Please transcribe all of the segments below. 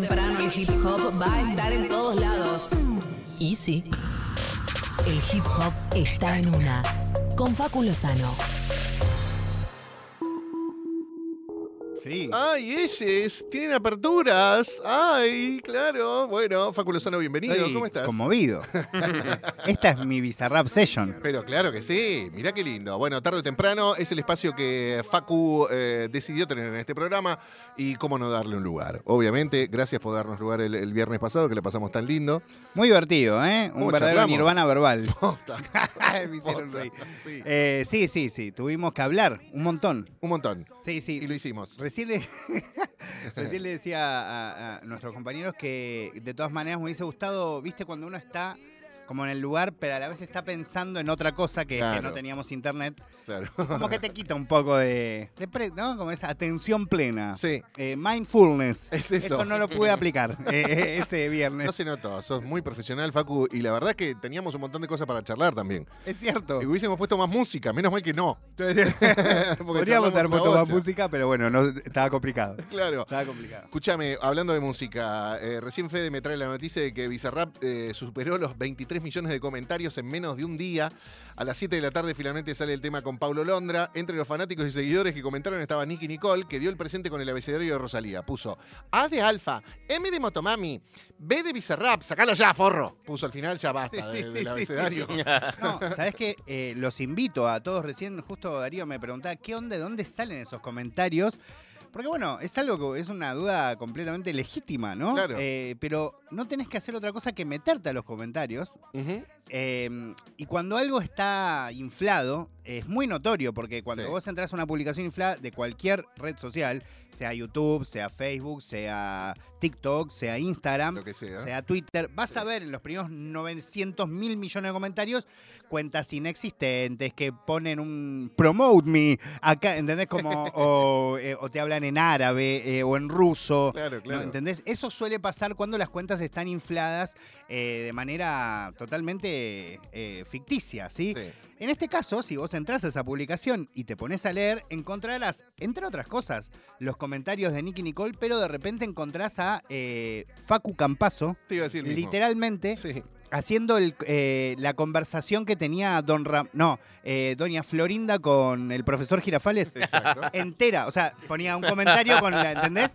temprano el hip hop va a estar en todos lados. Y sí, el hip hop está en una. Con Facu Lozano. Sí. ¡Ay, ellos! ¡Tienen aperturas! ¡Ay, claro! Bueno, Facu Lozano, bienvenido. Estoy ¿Cómo estás? Conmovido. Esta es mi Bizarrap Session. Pero claro que sí, mirá qué lindo. Bueno, tarde o temprano es el espacio que Facu eh, decidió tener en este programa y cómo no darle un lugar. Obviamente, gracias por darnos lugar el, el viernes pasado, que le pasamos tan lindo. Muy divertido, ¿eh? Un ¿Cómo verdadero charlamos? nirvana verbal. Posta, Me hicieron posta. reír. Sí, Eh, sí, sí, sí. Tuvimos que hablar un montón. un montón. Sí, sí. Y lo hicimos. Recién le, decía a, a nuestros compañeros que de todas maneras me hubiese gustado, viste, cuando uno está como en el lugar, pero a la vez está pensando en otra cosa que, no teníamos internet. Claro. Como que te quita un poco de, de pre- ¿no? Como esa atención plena. Sí, Eh, mindfulness. Es eso. no lo pude aplicar eh, ese viernes. no se notó. Sos muy profesional, Facu. Y la verdad que teníamos un montón de cosas para charlar también. Es cierto. Y hubiésemos puesto más música, menos mal que no. Podríamos haber puesto más música, pero bueno, no, estaba complicado. Claro. Estaba complicado. Escúchame, hablando de música, eh, recién Fede me trae la noticia de que Bizarrap eh, superó los 23 millones de comentarios en menos de un día. A las 7 de la tarde finalmente sale el tema con Paulo Londra. Entre los fanáticos y seguidores que comentaron estaba Nicky Nicole, que dio el presente con el abecedario de Rosalía. Puso A de Alfa, M de Motomami, B de Bizarrap, sacala ya, forro. Puso al final, ya basta sí, de- sí, del sí, abecedario. No, ¿sabes qué? Eh, los invito a todos. Recién, justo Darío me preguntaba, ¿qué onda? ¿De dónde salen esos comentarios? Porque bueno, es algo que es una duda completamente legítima, ¿no? Claro. Eh, pero no tenés que hacer otra cosa que meterte a los comentarios. Eh, y cuando algo está inflado, es muy notorio, porque cuando Sí. vos entras a una publicación inflada de cualquier red social, sea YouTube, sea Facebook, sea TikTok, sea Instagram, Lo que sea. sea Twitter, vas Sí. a ver en los primeros 900 mil millones de comentarios cuentas inexistentes que ponen un promote me acá, ¿entendés? Como, o, eh, o te hablan en árabe eh, o en ruso. Claro, ¿no? claro. ¿Entendés? Eso suele pasar cuando las cuentas están infladas eh, de manera totalmente eh, ficticia, ¿sí? Sí. En este caso, si vos entras a esa publicación y te pones a leer, encontrarás, entre otras cosas, los comentarios de Nicky Nicole, pero de repente encontrás a eh, Facu Campazo, Te iba a decir literalmente Sí. haciendo el, eh, la conversación que tenía Don Ram no, eh, Doña Florinda con el profesor Girafales Exacto. entera. O sea, ponía un comentario con la, ¿entendés?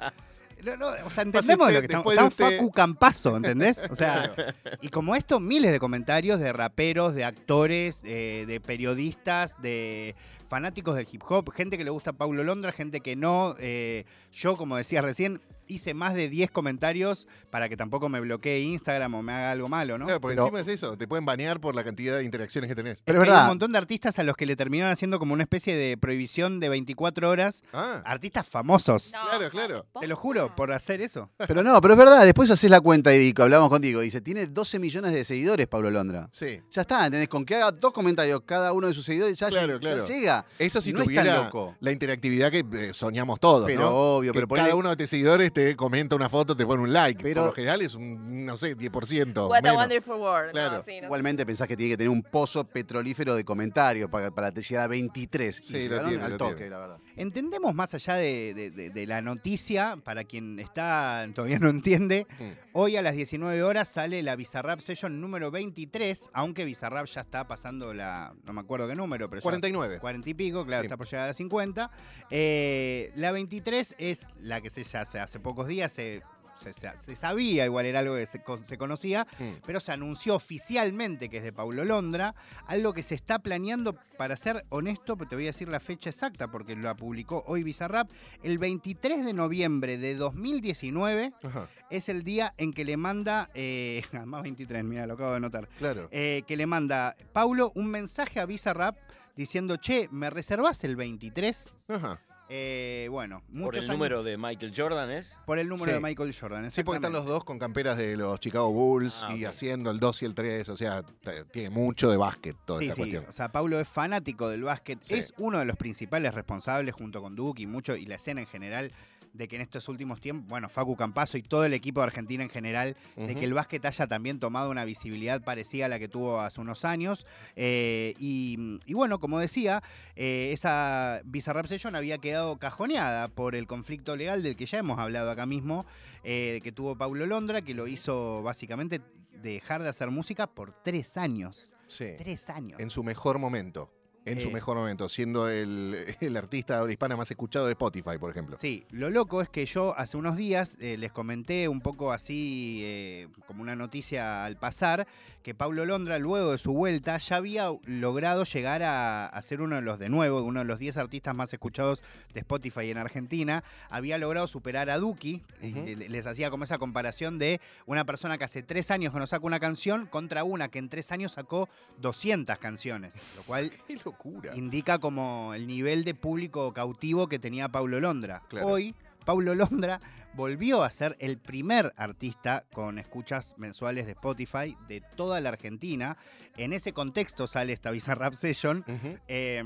No, no, o sea, entendemos usted, lo que estamos. Estamos usted- Facu Campazo, ¿entendés? O sea, y como esto, miles de comentarios de raperos, de actores, de, de periodistas, de fanáticos del hip hop, gente que le gusta Paulo Londra, gente que no. eh, yo, como decía recién, hice más de 10 comentarios para que tampoco me bloquee Instagram o me haga algo malo, ¿no? Claro, porque Pero- encima es eso, te pueden banear por la cantidad de interacciones que tenés. Pero es Hay verdad. un montón de artistas a los que le terminaron haciendo como una especie de prohibición de 24 horas. Ah, Artistas famosos. Claro, claro. Te lo juro, por hacer eso. Pero no, pero es verdad, después haces la cuenta y hablamos contigo. Dice, tiene 12 millones de seguidores Pablo Londra. sí. Ya está, ¿entendés? Con que haga dos comentarios cada uno de sus seguidores, ya, Claro, ya claro. llega. Eso si No es tan tuviera loco. la interactividad que eh, soñamos todos, Pero ¿no? obvio, Que pero cada uno de tus seguidores te comenta una foto, te pone un like. Pero- Por lo general es un, no sé, 10%. What a menos. wonderful world. Claro. No, sí, no Igualmente pensás que tiene que tener un pozo petrolífero de comentarios para, para te llegar a 23. Y Sí, lo llegaron tiene, al lo toque, tiene. la verdad. Entendemos más allá de, de- de- de la noticia, para quien está todavía no entiende, Mm. hoy a las 19 horas sale la Bizarrap Session número 23, aunque Bizarrap ya está pasando la, no me acuerdo qué número, pero ya 49. 40 y pico, claro, Sí. está por llegar a las 50. Eh, la 23 es la que se ya hace hace pocos días, se, se- sabía, igual era algo que se, co- se conocía, Mm. pero se anunció oficialmente que es de Paulo Londra, algo que se está planeando, para ser honesto, pero te voy a decir la fecha exacta porque la publicó hoy Bizarrap, el 23 de noviembre de 2019 Ajá, es el día en que le manda, eh, más 23, mira, lo acabo de notar, claro. eh, que le manda Paulo un mensaje a Bizarrap diciendo, che, ¿me reservás el 23? Ajá. Eh, bueno, Por muchos el años- número de Michael Jordan es. por el número Sí. de Michael Jordan. Sí, porque están los exactamente. dos con camperas de los Chicago Bulls Ah, y ok. haciendo el 2 y el 3. O sea, t- tiene mucho de básquet toda Sí, esta sí, cuestión. o sea, Paulo es fanático del básquet, Sí. es uno de los principales responsables junto con Duke y mucho y la escena en general de que en estos últimos tiempos, bueno, Facu Campazo y todo el equipo de Argentina en general, de que el básquet haya también tomado una visibilidad parecida a la que tuvo hace unos años. Eh, y, y bueno, como decía, eh, esa Bizarrap Session había quedado cajoneada por el conflicto legal del que ya hemos hablado acá mismo, eh, que tuvo Paulo Londra, que lo hizo básicamente dejar de hacer música por tres años. Sí. Tres años. En su mejor momento. En su Eh. mejor momento, siendo el, el artista de hispana más escuchado de Spotify, por ejemplo. Sí, lo loco es que yo hace unos días eh, les comenté un poco así, eh, como una noticia al pasar, que Paulo Londra, luego de su vuelta, ya había logrado llegar a, a ser uno de los, de nuevo, uno de los 10 artistas más escuchados de Spotify en Argentina. Había logrado superar a Duki. les hacía como esa comparación de una persona que hace tres años que no saca una canción contra una que en tres años sacó 200 canciones, lo cual ¡Qué locura! indica como el nivel de público cautivo que tenía Paulo Londra. Claro. Hoy, Paulo Londra volvió a ser el primer artista con escuchas mensuales de Spotify de toda la Argentina. En ese contexto sale esta Bizarrap Session. Eh,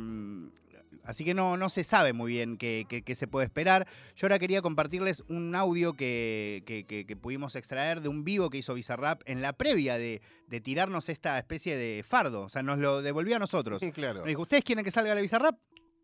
así que no, no se sabe muy bien qué, qué- qué se puede esperar. Yo ahora quería compartirles un audio que, que- que- que pudimos extraer de un vivo que hizo Bizarrap en la previa de, de tirarnos esta especie de fardo. O sea, nos lo devolvió a nosotros. Claro. Me dijo, ¿ustedes quieren que salga la Bizarrap?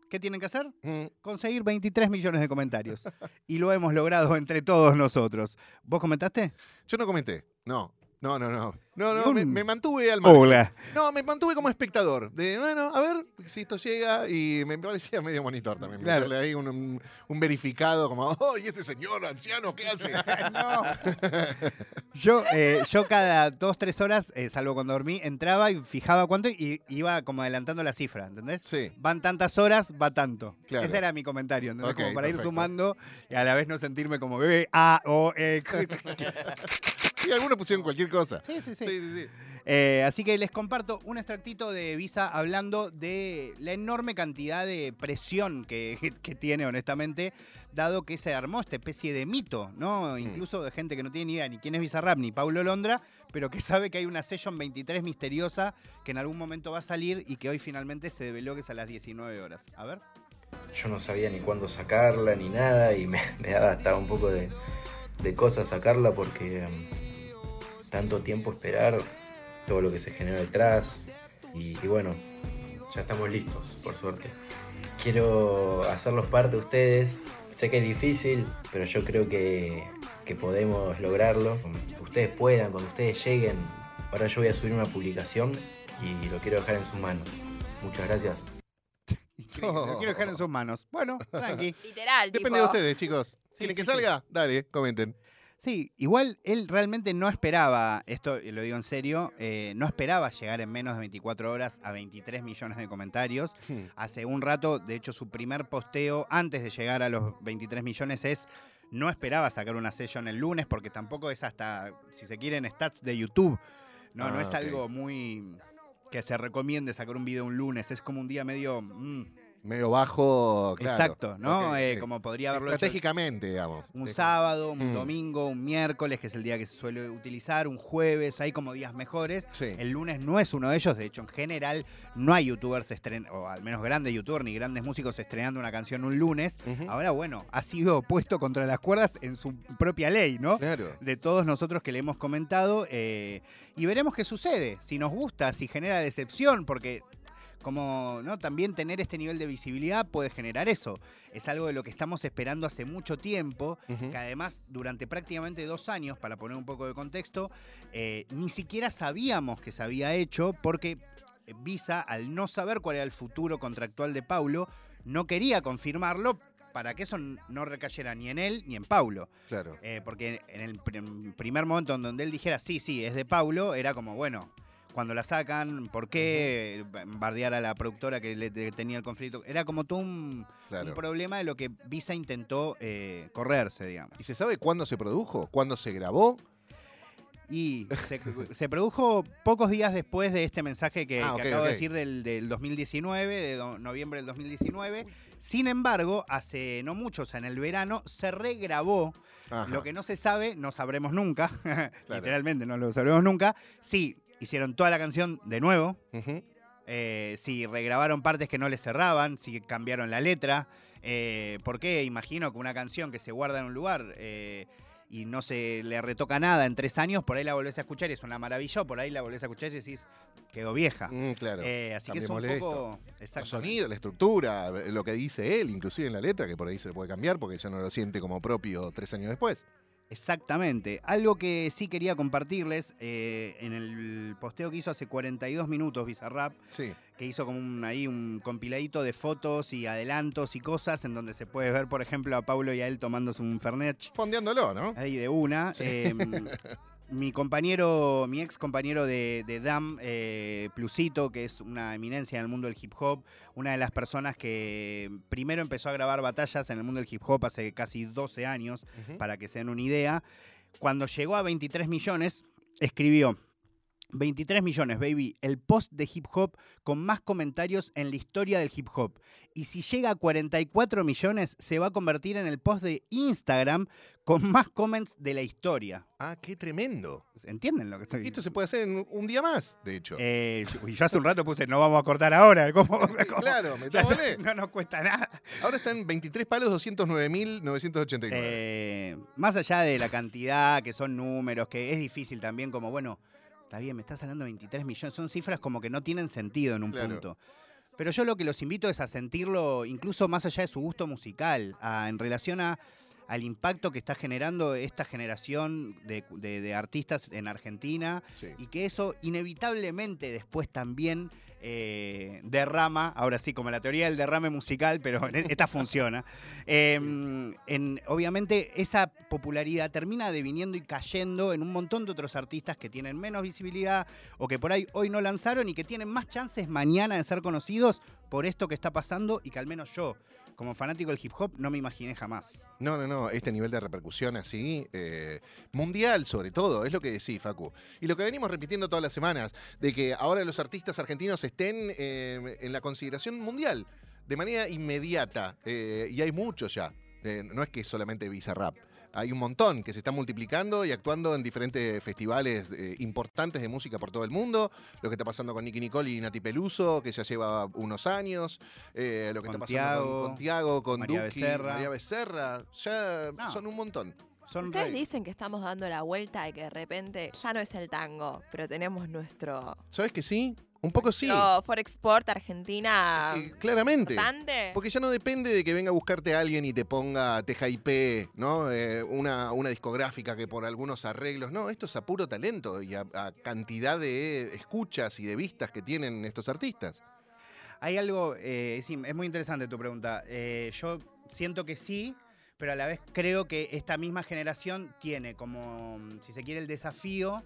¿Qué tienen que hacer? Mm. Conseguir 23 millones de comentarios. y lo hemos logrado entre todos nosotros. ¿Vos comentaste? Yo no comenté. No. No, no, no. No, no, me, mantuve al margen. Hola. No, me mantuve como espectador. De, bueno, a ver si esto llega. Y me parecía medio monitor también. Claro. Meterle ahí un, un- un verificado como, oh, ¿y este señor anciano qué hace? no. Yo, eh, yo cada dos, tres horas, eh, salvo cuando dormí, entraba y fijaba cuánto y iba como adelantando la cifra, ¿entendés? Sí. Van tantas horas, va tanto. Claro. Ese era mi comentario, ¿entendés? Como para ir sumando y a la vez no sentirme como, eh, ah, o, eh. Sí, algunos pusieron cualquier cosa. Sí, sí, sí. Sí, sí, sí. Eh, así que les comparto un extractito de Visa hablando de la enorme cantidad de presión que, que tiene, honestamente, dado que se armó esta especie de mito, ¿no? Incluso de gente que no tiene ni idea ni quién es Bizarrap ni Paulo Londra, pero que sabe que hay una Session 23 misteriosa que en algún momento va a salir y que hoy finalmente se develó que es a las 19 horas. A ver. Yo no sabía ni cuándo sacarla ni nada y me, me daba hasta un poco de, de cosa sacarla porque mm, tanto tiempo esperar, todo lo que se generó detrás y, y bueno, ya estamos listos, por suerte. Quiero hacerlos parte de ustedes, sé que es difícil, pero yo creo que, que podemos lograrlo. Ustedes puedan, cuando ustedes lleguen, ahora yo voy a subir una publicación y lo quiero dejar en sus manos. Muchas gracias. Lo quiero dejar en sus manos. Bueno, tranqui. Literal, Depende tipo, de ustedes, chicos. Sí, ¿Quieren sí, que sí. salga? Dale, comenten. Sí, igual él realmente no esperaba, esto lo digo en serio, eh, no esperaba llegar en menos de 24 horas a 23 millones de comentarios. Hace un rato, de hecho, su primer posteo antes de llegar a los 23 millones es, no esperaba sacar una session el lunes porque tampoco es hasta, si se quieren, stats de YouTube. No, no Ah, es algo muy que se recomiende sacar un video un lunes, es como un día medio... mm, Medio bajo, claro. Exacto, ¿no? Eh, como podría haberlo hecho Estratégicamente, digamos. un sábado, un Mm. domingo, un miércoles, que es el día que se suele utilizar, un jueves, hay como días mejores. Sí. El lunes no es uno de ellos, de hecho, en general, no hay youtubers, estren o al menos grandes youtubers ni grandes músicos estrenando una canción un lunes. Ahora, bueno, ha sido puesto contra las cuerdas en su propia ley, ¿no? Claro. De todos nosotros que le hemos comentado. eh, y veremos qué sucede, si nos gusta, si genera decepción, porque como no también tener este nivel de visibilidad puede generar eso. Es algo de lo que estamos esperando hace mucho tiempo, que además durante prácticamente dos años, para poner un poco de contexto, eh, ni siquiera sabíamos que se había hecho porque Visa, al no saber cuál era el futuro contractual de Paulo, no quería confirmarlo para que eso no recayera ni en él ni en Paulo. Claro. Eh, porque en el pr- primer momento en donde él dijera, sí, sí, es de Paulo, era como, bueno, cuando la sacan, ¿por qué bardear a la productora que le tenía el conflicto? Era como todo un, Claro. un problema de lo que Visa intentó eh, correrse, digamos. ¿Y se sabe cuándo se produjo? ¿Cuándo se grabó? Y se, se produjo pocos días después de este mensaje que, Ah, que acabo de decir del, del 2019, de do- noviembre del 2019. Sin embargo, hace no mucho, o sea, en el verano, se regrabó Ajá. Lo que no se sabe, no sabremos nunca. Literalmente, no lo sabremos nunca. Sí, hicieron toda la canción de nuevo. Eh, si regrabaron partes que no les cerraban, si cambiaron la letra. Eh, porque imagino que una canción que se guarda en un lugar eh, y no se le retoca nada en tres años, por ahí la volvés a escuchar y es una maravilla, por ahí la volvés a escuchar y decís, quedó vieja. Mm, claro. Eh, así que es un poco. Los Exactamente. sonidos, la estructura, lo que dice él, inclusive en la letra, que por ahí se le puede cambiar porque ya no lo siente como propio tres años después. Exactamente. Algo que sí quería compartirles eh, en el posteo que hizo hace 42 minutos Bizarrap, Sí. que hizo como un, ahí un compiladito de fotos y adelantos y cosas en donde se puede ver, por ejemplo, a Paulo y a él tomándose un Fernet Fondeándolo, ¿no? ahí de una. Sí. Eh, mi compañero, mi ex compañero de, de DAM, eh, Plusito, que es una eminencia en el mundo del hip hop, una de las personas que primero empezó a grabar batallas en el mundo del hip hop hace casi 12 años, para que se den una idea. Cuando llegó a 23 millones, escribió 23 millones, baby, el post de hip hop con más comentarios en la historia del hip hop. Y si llega a 44 millones, se va a convertir en el post de Instagram con más comments de la historia. Ah, qué tremendo. ¿Entienden lo que estoy Esto se puede hacer en un día más, de hecho. Eh, yo- hace un rato puse, no vamos a cortar ahora. ¿Cómo? cómo? claro, metámosle. no, no nos cuesta nada. Ahora están 23 palos, 209.989. Eh, más allá de la cantidad, que son números, que es difícil también, como bueno, está bien, me estás hablando de 23 millones, son cifras como que no tienen sentido en un Claro. punto. Pero yo lo que los invito es a sentirlo, incluso más allá de su gusto musical, a- en relación a, al impacto que está generando esta generación de, de- de artistas en Argentina Sí. y que eso inevitablemente después también eh, derrama, ahora sí, como la teoría del derrame musical, pero en- esta funciona. Eh, en- obviamente esa popularidad termina deviniendo y cayendo en un montón de otros artistas que tienen menos visibilidad o que por ahí hoy no lanzaron y que tienen más chances mañana de ser conocidos por esto que está pasando y que al menos yo, como fanático del hip hop, no me imaginé jamás. No, no, no, este nivel de repercusión así, eh, mundial sobre todo, es lo que decís, Facu. Y lo que venimos repitiendo todas las semanas, de que ahora los artistas argentinos estén eh, en la consideración mundial, de manera inmediata, eh, y hay muchos ya, no es que solamente Bizarrap. Hay un montón que se están multiplicando y actuando en diferentes festivales eh, importantes de música por todo el mundo. Lo que está pasando con Nicky Nicole y Nati Peluso, que ya lleva unos años. eh, lo que Con está pasando Tiago, con, Tiago, con María Duki, Becerra. María Becerra. Ya No. son un montón. Son Ustedes dicen que estamos dando la vuelta y que de repente ya no es el tango, pero tenemos nuestro, ¿Sabes que sí? Un poco sí. nuestro Forexport Argentina Eh, claramente. importante. Porque ya no depende de que venga a buscarte a alguien y te ponga Teja IP, ¿no? Eh, una, una discográfica que por algunos arreglos. No, esto es a puro talento y a, a cantidad de escuchas y de vistas que tienen estos artistas. Hay algo, eh, sí, es muy interesante tu pregunta. Eh, yo siento que sí, pero a la vez creo que esta misma generación tiene como, si se quiere, el desafío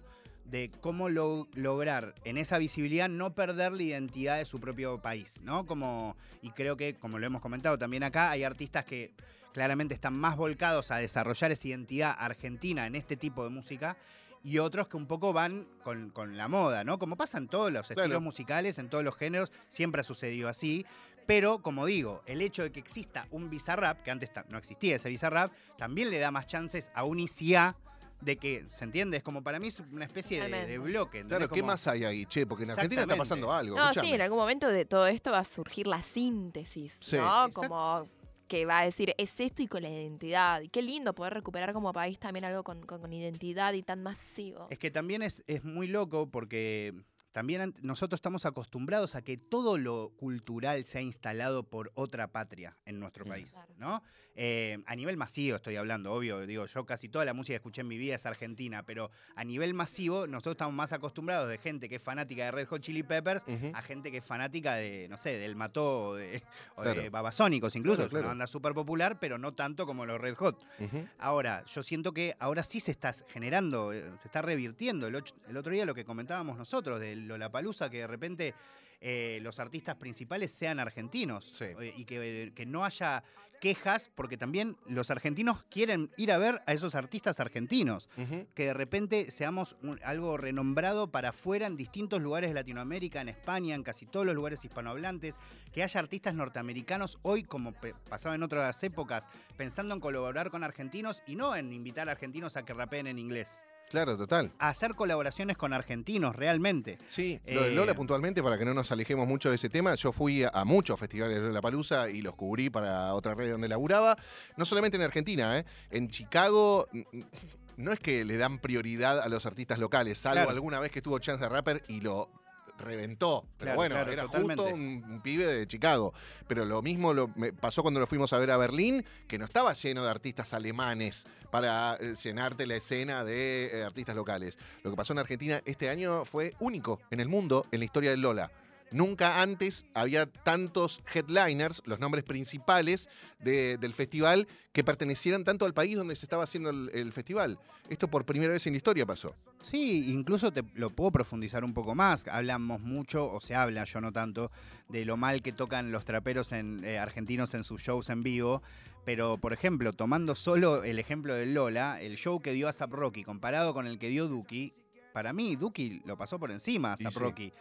de cómo lo- lograr en esa visibilidad no perder la identidad de su propio país, ¿no? Como, y creo que, como lo hemos comentado también acá, hay artistas que claramente están más volcados a desarrollar esa identidad argentina en este tipo de música y otros que un poco van con, con la moda, ¿no? Como pasa en todos los Claro. estilos musicales, en todos los géneros, siempre ha sucedido así. Pero, como digo, el hecho de que exista un Bizarrap, que antes no existía ese Bizarrap, también le da más chances a un ICA de que, ¿se entiende? Es como para mí es una especie de, bloque. ¿entendés? Claro, ¿qué Como- más hay ahí, che? Porque en Argentina está pasando algo. No, sí, en algún momento de todo esto va a surgir la síntesis, Sí. ¿no? Exacto. Como que va a decir, es esto y con la identidad. Y qué lindo poder recuperar como país también algo con, con- con identidad y tan masivo. Es que también es, es muy loco porque también nosotros estamos acostumbrados a que todo lo cultural sea instalado por otra patria en nuestro Mm. país, Claro. ¿no? Eh, a nivel masivo estoy hablando, obvio, digo, yo casi toda la música que escuché en mi vida es argentina, pero a nivel masivo nosotros estamos más acostumbrados de gente que es fanática de Red Hot Chili Peppers a gente que es fanática de, no sé, del Mató o de, o Claro. de Babasónicos incluso, Claro, es una banda súper popular, pero no tanto como los Red Hot. Ahora, yo siento que ahora sí se está generando, eh, se está revirtiendo. El, otro día lo que comentábamos nosotros de Lollapalooza, que de repente eh, los artistas principales sean argentinos Sí. eh, y que, que no haya quejas, porque también los argentinos quieren ir a ver a esos artistas argentinos. Que de repente seamos un- algo renombrado para afuera en distintos lugares de Latinoamérica, en España, en casi todos los lugares hispanohablantes, que haya artistas norteamericanos hoy, como pasaba en otras épocas, pensando en colaborar con argentinos y no en invitar a argentinos a que rapeen en inglés. Claro, total. a hacer colaboraciones con argentinos realmente. Sí, lo de Eh, Lola puntualmente, para que no nos alejemos mucho de ese tema, yo fui a, a muchos festivales de La Palusa y los cubrí para otra red donde laburaba, no solamente en Argentina, ¿eh? en Chicago. No es que le dan prioridad a los artistas locales, salvo Claro. alguna vez que estuvo Chance the Rapper y lo reventó. Pero Claro, bueno, claro, era totalmente. justo un, un pibe de Chicago. Pero lo mismo lo, me pasó cuando lo fuimos a ver a Berlín, que no estaba lleno de artistas alemanes para eh, llenarte la escena de eh, artistas locales. Lo que pasó en Argentina este año fue único en el mundo en la historia del Lola. Nunca antes había tantos headliners, los nombres principales de- del festival, que pertenecieran tanto al país donde se estaba haciendo el, el festival. Esto por primera vez en la historia pasó. Sí, incluso te lo puedo profundizar un poco más. Hablamos mucho, o se habla, yo no tanto, de lo mal que tocan los traperos en, eh, argentinos en sus shows en vivo. Pero, por ejemplo, tomando solo el ejemplo del Lola, el show que dio ASAP Rocky comparado con el que dio Duki, para mí Duki lo pasó por encima a sí. Rocky.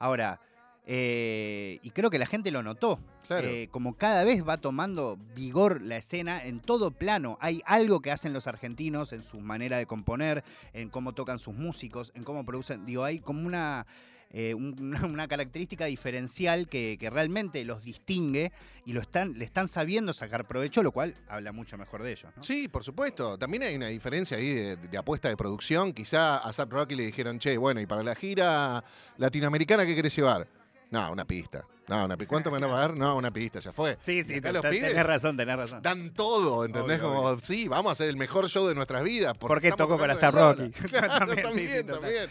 Ahora, eh, y creo que la gente lo notó. Claro. Eh, como cada vez va tomando vigor la escena en todo plano. Hay algo que hacen los argentinos en su manera de componer, en cómo tocan sus músicos, en cómo producen. Digo, hay como una, eh, un- una, una característica diferencial que, que realmente los distingue y lo están, le están sabiendo sacar provecho, lo cual habla mucho mejor de ellos. ¿no? Sí, por supuesto. También hay una diferencia ahí de, de apuesta de producción. Quizá a Zap Rocky le dijeron, che, bueno, y para la gira latinoamericana, ¿qué querés llevar? No, una pista. No, una pi- ¿Cuánto me van a pagar? No, una pista, ya fue. Sí, sí, acá los pibes tenés razón, tenés razón. Dan todo, ¿entendés? Obvio, Como, obvio. sí, vamos a hacer el mejor show de nuestras vidas. Porque toco con el Rocky. Claro, También, también, sí, también.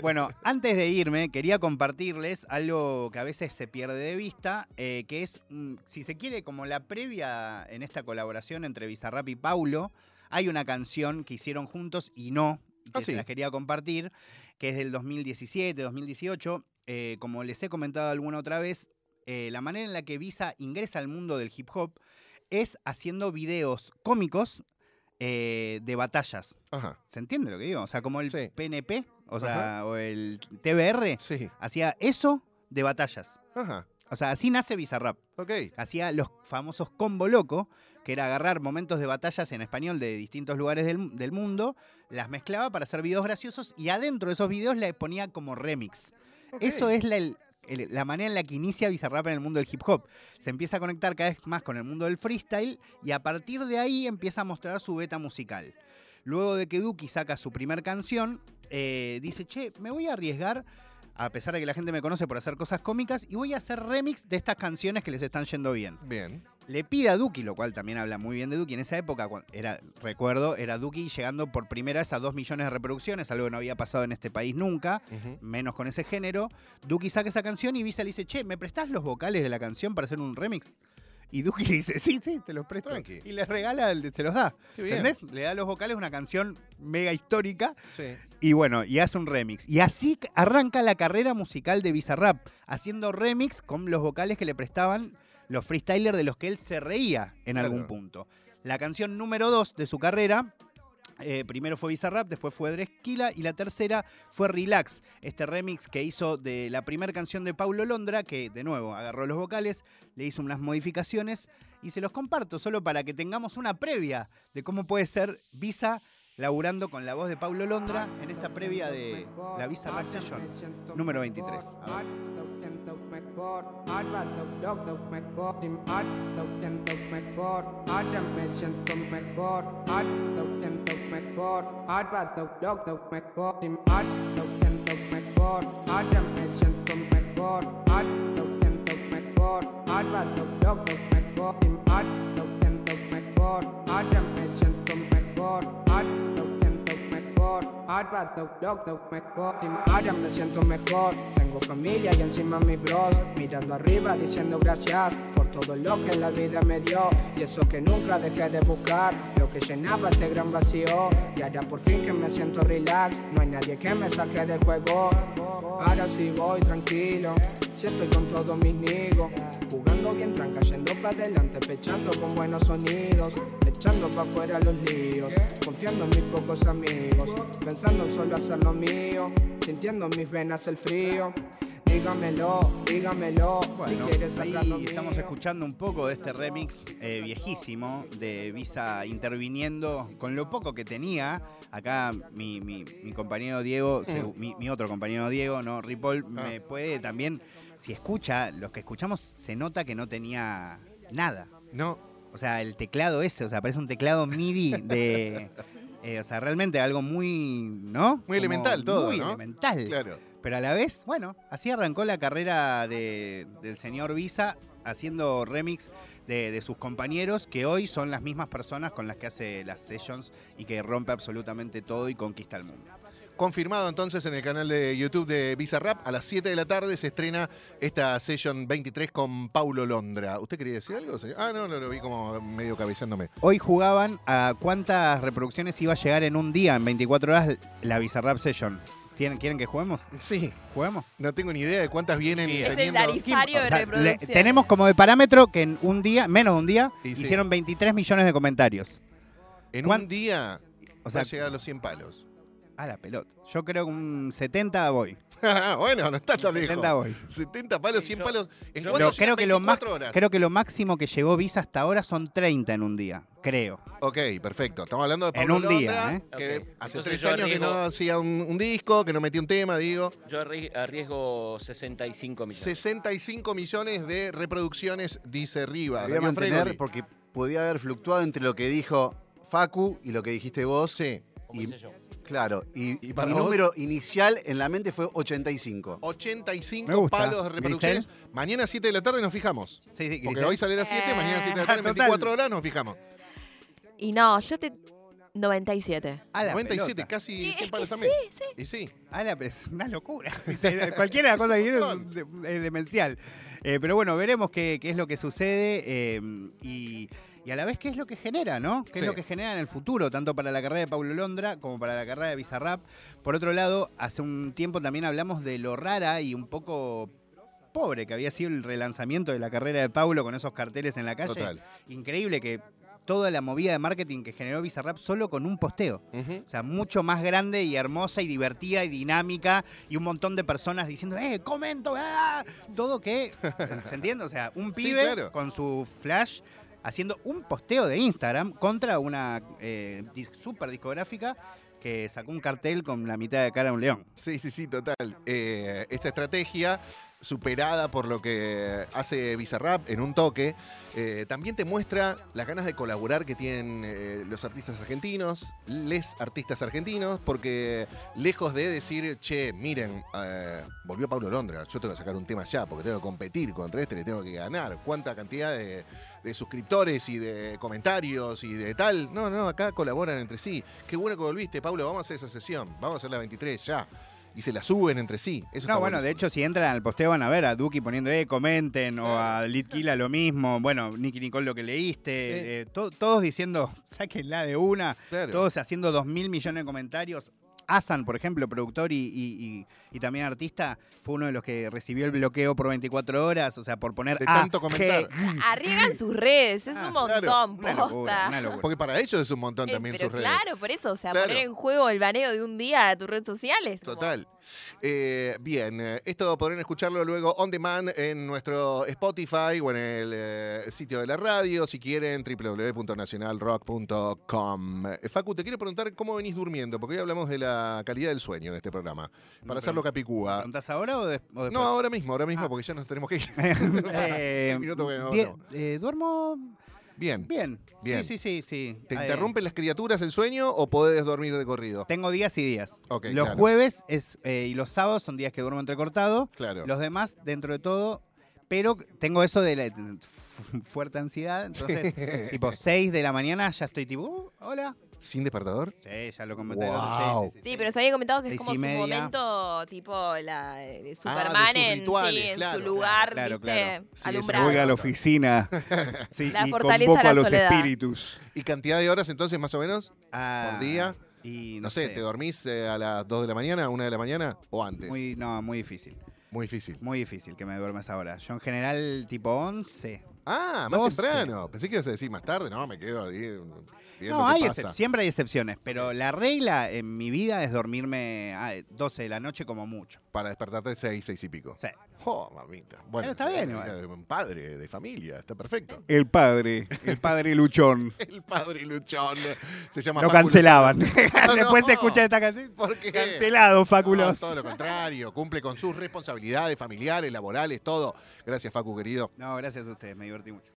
Bueno, antes de irme, quería compartirles algo que a veces se pierde de vista, eh, que es, mm, si se quiere, como la previa en esta colaboración entre Bizarrap y Paulo. Hay una canción que hicieron juntos y no, y que Ah, se sí. las quería compartir, que es del 2017, 2018. Eh, como les he comentado alguna otra vez, eh, la manera en la que Visa ingresa al mundo del hip hop es haciendo videos cómicos eh, de batallas. Ajá, ¿Se entiende lo que digo? O sea, como el Sí. PNP, o sea, o el TBR, sí. hacía eso de batallas. Ajá, O sea, así nace Bizarrap. ok. Hacía los famosos combo loco, que era agarrar momentos de batallas en español de distintos lugares del, del mundo, las mezclaba para hacer videos graciosos y adentro de esos videos le ponía como remix. Eso es la, la manera en la que inicia Bizarrap en el mundo del hip hop. Se empieza a conectar cada vez más con el mundo del freestyle y a partir de ahí empieza a mostrar su beta musical. Luego de que Duki saca su primer canción, eh, dice, che, me voy a arriesgar, a pesar de que la gente me conoce por hacer cosas cómicas, y voy a hacer remix de estas canciones que les están yendo bien. Bien. Le pide a Duki, lo cual también habla muy bien de Duki. En esa época, era, recuerdo, era Duki llegando por primera vez a 2 millones de reproducciones, algo que no había pasado en este país nunca menos con ese género. Duki saca esa canción y Visa le dice, che, ¿me prestás los vocales de la canción para hacer un remix? Y Duki le dice, sí, sí, te los presto. Tranqui. Y les regala, el- se los da. Qué bien. ¿Entendés? Le da los vocales, una canción mega histórica. Sí. Y bueno, y hace un remix. Y así arranca la carrera musical de Bizarrap, haciendo remix con los vocales que le prestaban los freestylers de los que él se reía en Claro. algún punto. La canción número dos de su carrera, eh, primero fue Bizarrap, después fue Dresquila y la tercera fue Relax, este remix que hizo de la primera canción de Paulo Londra, que de nuevo agarró los vocales, le hizo unas modificaciones y se los comparto solo para que tengamos una previa de cómo puede ser Visa laburando con la voz de Paulo Londra en esta previa de la Visa Rap Session número 23. A ver. McFord, I don't dog no McFord, him I no can no McFord, I am mentioned from McFord, I no can no McFord, I bad no dog no McFord, him I no can no McFord, I am Ahora me siento mejor, tengo familia y encima mis bros Mirando arriba diciendo gracias por todo lo que la vida me dio. Y eso que nunca dejé de buscar, lo que llenaba este gran vacío. Y ahora por fin que me siento relax, no hay nadie que me saque del juego. Ahora sí voy tranquilo, si estoy con todos mis Jugando bien tranca, yendo para adelante, pechando con buenos sonidos Echando para afuera los líos, confiando en mis pocos amigos Pensando en solo hacer lo mío, sintiendo en mis venas el frío dígamelo, dígamelo. Bueno, si ahí estamos escuchando un poco de este remix eh, viejísimo de Visa interviniendo con lo poco que tenía. Acá mi, mi- mi compañero Diego, se- mi, mi otro compañero Diego, ¿no? Ripoll, Ah. me puede también, si escucha, los que escuchamos, se nota que no tenía nada. No, O sea, el teclado ese, o sea, parece un teclado MIDI de... eh, o sea, realmente algo muy, ¿no? Muy elemental todo, Muy ¿no? elemental. claro. Pero a la vez, bueno, así arrancó la carrera de- del señor Visa haciendo remix de, de sus compañeros que hoy son las mismas personas con las que hace las sessions y que rompe absolutamente todo y conquista el mundo. Confirmado entonces en el canal de YouTube de Visa Rap, a las 7 de la tarde se estrena esta Session 23 con Paulo Londra. ¿Usted quería decir algo? señor? Ah, no, no, lo vi como medio cabezándome. Hoy jugaban a cuántas reproducciones iba a llegar en un día, en 24 horas, la Bizarrap Session. ¿Tienen- ¿Quieren que juguemos? Sí, ¿Juguemos? no tengo ni idea de cuántas vienen Es el teniendo. tarifario O de sea, le- tenemos como de parámetro que en un día, menos de un día, sí. hicieron 23 millones de comentarios. En ¿Cuán- un día O sea, va a llegar a los 100 palos. A la pelota. Yo creo que un 70 voy. bueno, no está tan lejos. 70 voy. 70 palos, Sí, 100 yo- palos. ¿En yo- cuánto llegan creo que, lo más, 24 horas? creo que lo máximo que llegó Visa hasta ahora son 30 en un día. Creo. Ok, perfecto. Estamos hablando de En Pablo un día, Londra, ¿eh? que Ok. hace Entonces tres yo años que no hacía un, un disco, que no metía un tema, digo. Yo arri- arriesgo 65 millones. 65 millones de reproducciones, dice Riva. Voy a mantener Fregoli. porque podía haber fluctuado entre lo que dijo Facu y lo que dijiste vos. Sí. Como hice yo. Claro, y, ¿Y para mi vos? número inicial en la mente fue 85. 85 Me gusta. palos de reproducciones. Mañana 7 de la tarde nos fijamos. Sí, sí, Porque Grisel. hoy sale a las 7, Eh. mañana 7 de la tarde, Total. 24 horas nos fijamos. Y no, yo te. 97. A la 97, pelota. casi Sí, 100 es palos también. sí, sí. Y sí. A la- es una locura. Cualquiera de las cosas que viene es, de- es demencial. Eh, pero bueno, veremos qué, qué es lo que sucede eh, y, y a la vez qué es lo que genera, ¿no? ¿Qué Sí. es lo que genera en el futuro, tanto para la carrera de Paulo Londra como para la carrera de Bizarrap. Por otro lado, hace un tiempo también hablamos de lo rara y un poco pobre que había sido el relanzamiento de la carrera de Paulo con esos carteles en la calle. Total. Increíble que toda la movida de marketing que generó Bizarrap solo con un posteo. O sea, mucho más grande y hermosa y divertida y dinámica y un montón de personas diciendo, ¡eh, comento! ¡ah! Todo que, ¿se entiende? O sea, un Sí, pibe claro. con su flash haciendo un posteo de Instagram contra una eh, super discográfica que sacó un cartel con la mitad de cara de un león. Sí, sí, sí, total. Eh, esa estrategia superada por lo que hace Bizarrap en un toque, eh, también te muestra las ganas de colaborar que tienen eh, los artistas argentinos, les artistas argentinos, porque lejos de decir, che, miren, eh, volvió Pablo Londra, yo tengo que sacar un tema ya, porque tengo que competir contra este, le tengo que ganar. ¿Cuánta cantidad de, de suscriptores y de comentarios y de tal? No, no, acá colaboran entre sí. Qué bueno que volviste, Pablo, vamos a hacer esa sesión, vamos a hacer la 23 ya. Y se la suben entre sí. Eso No, bueno, de hecho, si entran al posteo van a ver a Duki poniendo, eh, comenten, o a Litkila lo mismo, bueno, Nicky Nicole lo que leíste, eh, to- todos diciendo, sáquenla de una, Claro. todos haciendo dos mil millones de comentarios. Asan, por ejemplo, productor y, y- y- y también artista, fue uno de los que recibió el bloqueo por 24 horas, o sea, por poner De A, tanto comentar. Arriesgan sus redes, es Ah, un claro, montón, Una posta. locura, una locura. Porque para ellos es un montón Eh, también pero sus redes. claro, por eso, o sea, Claro. poner en juego el baneo de un día a tus redes sociales. como- Total. Eh, bien, eh, esto podrán escucharlo luego on demand en nuestro Spotify o en el eh, sitio de la radio, si quieren, www.nacionalrock.com. Facu, te quiero preguntar cómo venís durmiendo, porque hoy hablamos de la calidad del sueño en este programa, para hacerlo capicúa. ¿Preguntás ahora o, des- o después? No, ahora mismo, ahora mismo, Ah. porque ya nos tenemos que ir. Eh, minutos vamos. eh, duermo Bien. bien. Bien. Sí, sí, sí. sí. ¿Te Eh, interrumpen las criaturas el sueño o podés dormir de corrido? Tengo días y días. Ok, los claro. jueves es, eh, y los sábados son días que duermo entrecortado. Claro. Los demás, dentro de todo, pero tengo eso de la fu- fuerte ansiedad. Entonces, tipo 6 de la mañana ya estoy tipo, uh, hola. ¿Sin despertador? Sí, ya lo comenté. Wow. Sí, sí, sí, Sí, pero se había comentado que es como su media. momento tipo la de Ah, de Superman en, rituales, su lugar, claro, ¿viste? claro. Sí, ese alumbrado. Voy a la oficina sí, La y fortaleza convoco a los soledad. espíritus. ¿Y cantidad de horas entonces más o menos? Ah, día? Y No, sé, ¿te dormís eh, a las 2 de la mañana, 1 de la mañana o antes? Muy, no, muy difícil. Difícil. Muy difícil que me duermas ahora. Yo en general tipo 11, Ah, más 12. temprano. Pensé que ibas a decir más tarde. No, me quedo ahí. No, hay siempre hay excepciones, pero la regla en mi vida es dormirme a 12 de la noche como mucho. Para despertarte seis, seis y pico. Sí. Oh, mamita. Bueno, está bien, igual. Un padre de familia, está perfecto. El padre, el padre luchón. El padre luchón. Se llama Lo cancelaban. Luciano. Después se No. escucha esta canción. ¿Por qué? Cancelado, No, Fáculos. todo lo contrario, cumple con sus responsabilidades familiares, laborales, todo. Gracias, Facu, querido. No, gracias a ustedes, me divertí mucho.